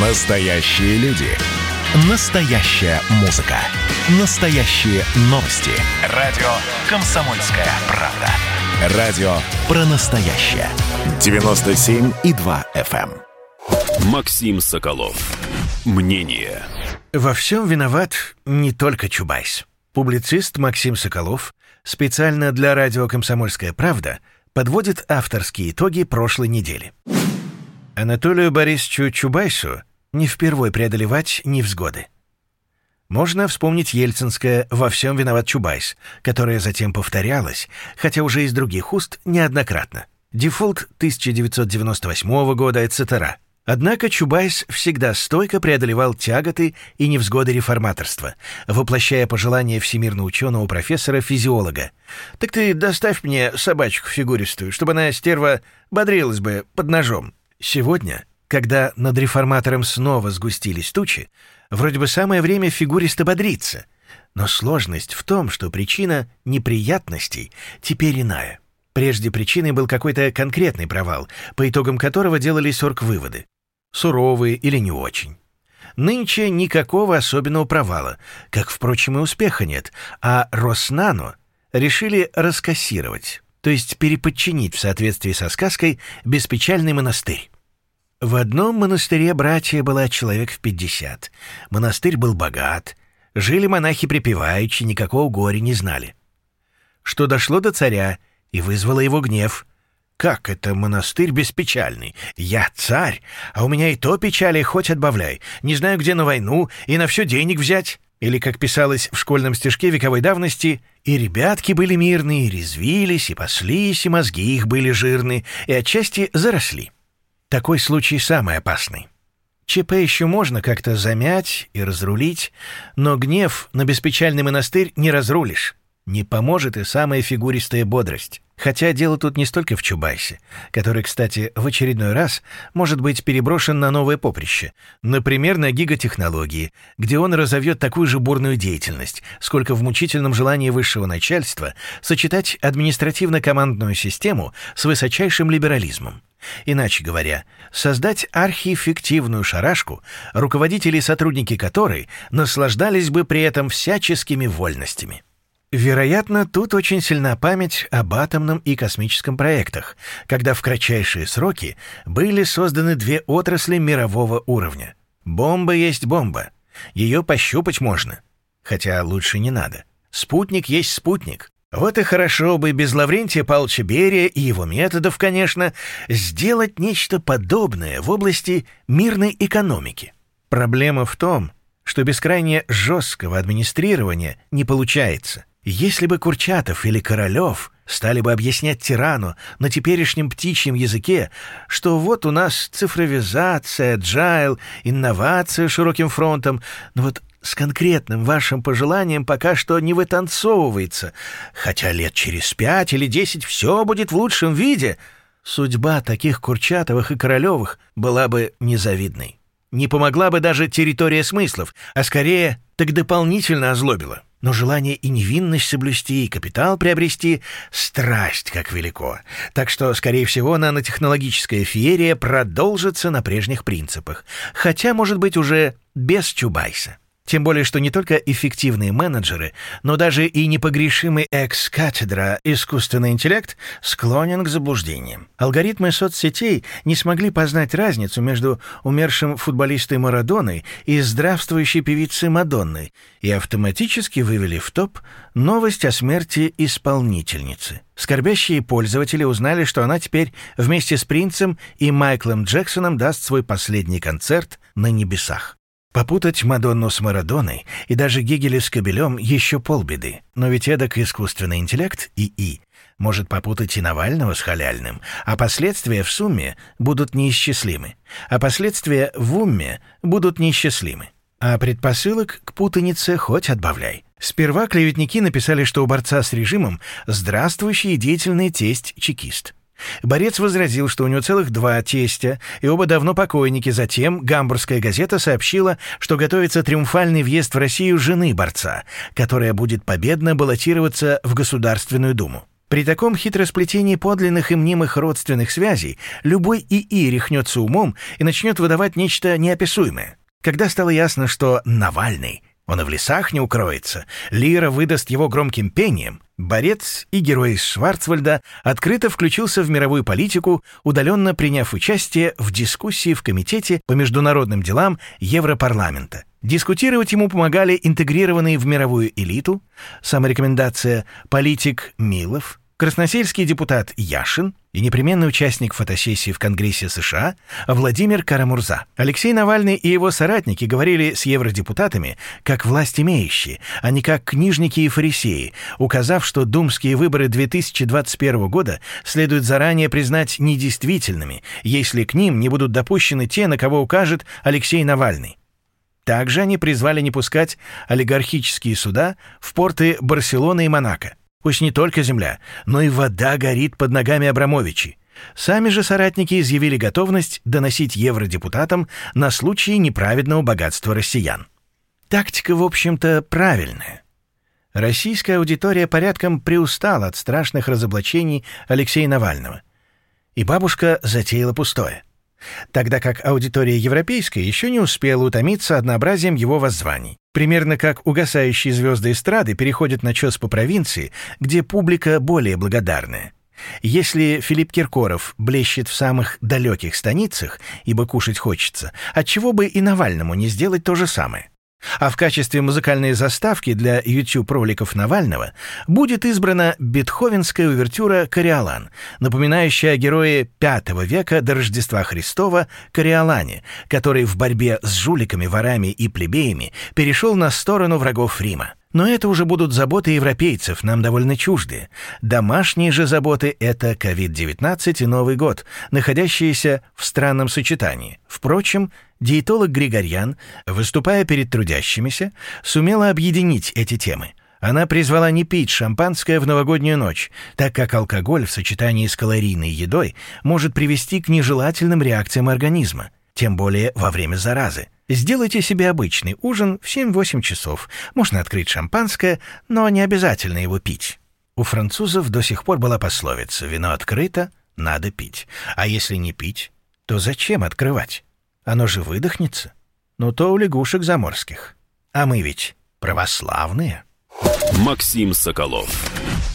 Настоящие люди. Настоящая музыка. Настоящие новости. Радио «Комсомольская правда». Радио про настоящее. 97,2 FM. эм. Максим Соколов. Мнение. Во всем виноват не только Чубайс. Публицист Максим Соколов специально для радио «Комсомольская правда» подводит авторские итоги прошлой недели. Анатолию Борисовичу Чубайсу не впервой преодолевать невзгоды. Можно вспомнить ельцинское «Во всем виноват Чубайс», которое затем повторялось, хотя уже из других уст неоднократно. Дефолт 1998 года, etc. Однако Чубайс всегда стойко преодолевал тяготы и невзгоды реформаторства, воплощая пожелания всемирно ученого профессора-физиолога. «Так ты доставь мне собачку фигуристую, чтобы она, стерва, бодрилась бы под ножом». Сегодня, когда над реформатором снова сгустились тучи, вроде бы самое время фигуристо бодриться. Но сложность в том, что причина неприятностей теперь иная. Прежде причиной был какой-то конкретный провал, по итогам которого делались орг-выводы. Суровые или не очень. Нынче никакого особенного провала, как, впрочем, и успеха нет, а Роснано решили раскассировать, то есть переподчинить в соответствии со сказкой беспечальный монастырь. В одном монастыре братья была человек в пятьдесят. Монастырь был богат. Жили монахи припеваючи, никакого горя не знали. Что дошло до царя и вызвало его гнев. Как это монастырь беспечальный? Я царь, а у меня и то печали хоть отбавляй. Не знаю, где на войну и на все денег взять. Или, как писалось в школьном стишке вековой давности, «И ребятки были мирные, и резвились, и паслись, и мозги их были жирные, и отчасти заросли». Такой случай самый опасный. ЧП еще можно как-то замять и разрулить, но гнев на беспечальный монастырь не разрулишь. Не поможет и самая фигуристая бодрость. Хотя дело тут не столько в Чубайсе, который, кстати, в очередной раз может быть переброшен на новое поприще, например, на гигатехнологии, где он разовьет такую же бурную деятельность, сколько в мучительном желании высшего начальства сочетать административно-командную систему с высочайшим либерализмом. Иначе говоря, создать архиэффективную шарашку, руководители и сотрудники которой наслаждались бы при этом всяческими вольностями. Вероятно, тут очень сильна память об атомном и космическом проектах, когда в кратчайшие сроки были созданы две отрасли мирового уровня. Бомба есть бомба. Ее пощупать можно. Хотя лучше не надо. Спутник есть спутник. Вот и хорошо бы без Лаврентия Павловича Берия и его методов, конечно, сделать нечто подобное в области мирной экономики. Проблема в том, что без крайне жесткого администрирования не получается. Если бы Курчатов или Королев стали бы объяснять тирану на теперешнем птичьем языке, что вот у нас цифровизация, джайл, инновация широким фронтом, но вот с конкретным вашим пожеланием пока что не вытанцовывается, хотя лет через пять или десять все будет в лучшем виде, судьба таких Курчатовых и Королевых была бы незавидной. Не помогла бы даже территория смыслов, а скорее так дополнительно озлобила. Но желание и невинность соблюсти, и капитал приобрести — страсть как велико. Так что, скорее всего, нанотехнологическая феерия продолжится на прежних принципах. Хотя, может быть, уже без Чубайса. Тем более, что не только эффективные менеджеры, но даже и непогрешимый экс-катедра искусственный интеллект склонен к заблуждениям. Алгоритмы соцсетей не смогли познать разницу между умершим футболистой Марадоной и здравствующей певицей Мадонной и автоматически вывели в топ новость о смерти исполнительницы. Скорбящие пользователи узнали, что она теперь вместе с принцем и Майклом Джексоном даст свой последний концерт на небесах. Попутать Мадонну с Марадоной и даже Гегеля с Кобелем еще полбеды, но ведь эдак искусственный интеллект, ИИ, может попутать и Навального с Халяльным, а последствия в сумме будут неисчислимы, а последствия в умме будут неисчислимы. А предпосылок к путанице хоть отбавляй. Сперва клеветники написали, что у борца с режимом здравствующий и деятельный тесть-чекист. Борец возразил, что у него целых два тестя, и оба давно покойники. Затем «Гамбургская газета» сообщила, что готовится триумфальный въезд в Россию жены борца, которая будет победно баллотироваться в Государственную Думу. При таком хитросплетении подлинных и мнимых родственных связей любой ИИ рехнется умом и начнет выдавать нечто неописуемое. Когда стало ясно, что Навальный он и в лесах не укроется. Лира выдаст его громким пением. Борец и герой из Шварцвальда открыто включился в мировую политику, удаленно приняв участие в дискуссии в Комитете по международным делам Европарламента. Дискутировать ему помогали интегрированные в мировую элиту, саморекомендация политик Милов, красносельский депутат Яшин и непременный участник фотосессии в Конгрессе США Владимир Карамурза. Алексей Навальный и его соратники говорили с евродепутатами как власть имеющие, а не как книжники и фарисеи, указав, что думские выборы 2021 года следует заранее признать недействительными, если к ним не будут допущены те, на кого укажет Алексей Навальный. Также они призвали не пускать олигархические суда в порты Барселоны и Монако. Пусть не только земля, но и вода горит под ногами Абрамовичей. Сами же соратники изъявили готовность доносить евродепутатам на случай неправедного богатства россиян. Тактика, в общем-то, правильная. Российская аудитория порядком приустала от страшных разоблачений Алексея Навального. И бабушка затеяла пустое. Тогда как аудитория европейская еще не успела утомиться однообразием его воззваний. Примерно как угасающие звезды эстрады переходят на чес по провинции, где публика более благодарная. Если Филипп Киркоров блещет в самых далеких станицах, ибо кушать хочется, отчего бы и Навальному не сделать то же самое? А в качестве музыкальной заставки для YouTube-роликов Навального будет избрана бетховенская увертюра «Кориолан», напоминающая о герое V века до Рождества Христова Кориолане, который в борьбе с жуликами, ворами и плебеями перешел на сторону врагов Рима. Но это уже будут заботы европейцев, нам довольно чуждые. Домашние же заботы — это COVID-19 и Новый год, находящиеся в странном сочетании. Впрочем, диетолог Григорьян, выступая перед трудящимися, сумела объединить эти темы. Она призвала не пить шампанское в новогоднюю ночь, так как алкоголь в сочетании с калорийной едой может привести к нежелательным реакциям организма, тем более во время заразы. Сделайте себе обычный ужин в 7-8 часов. Можно открыть шампанское, но не обязательно его пить. У французов до сих пор была пословица «вино открыто, надо пить». А если не пить, то зачем открывать? Оно же выдохнется. Ну то у лягушек заморских. А мы ведь православные. Максим Соколов.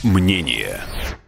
Мнение.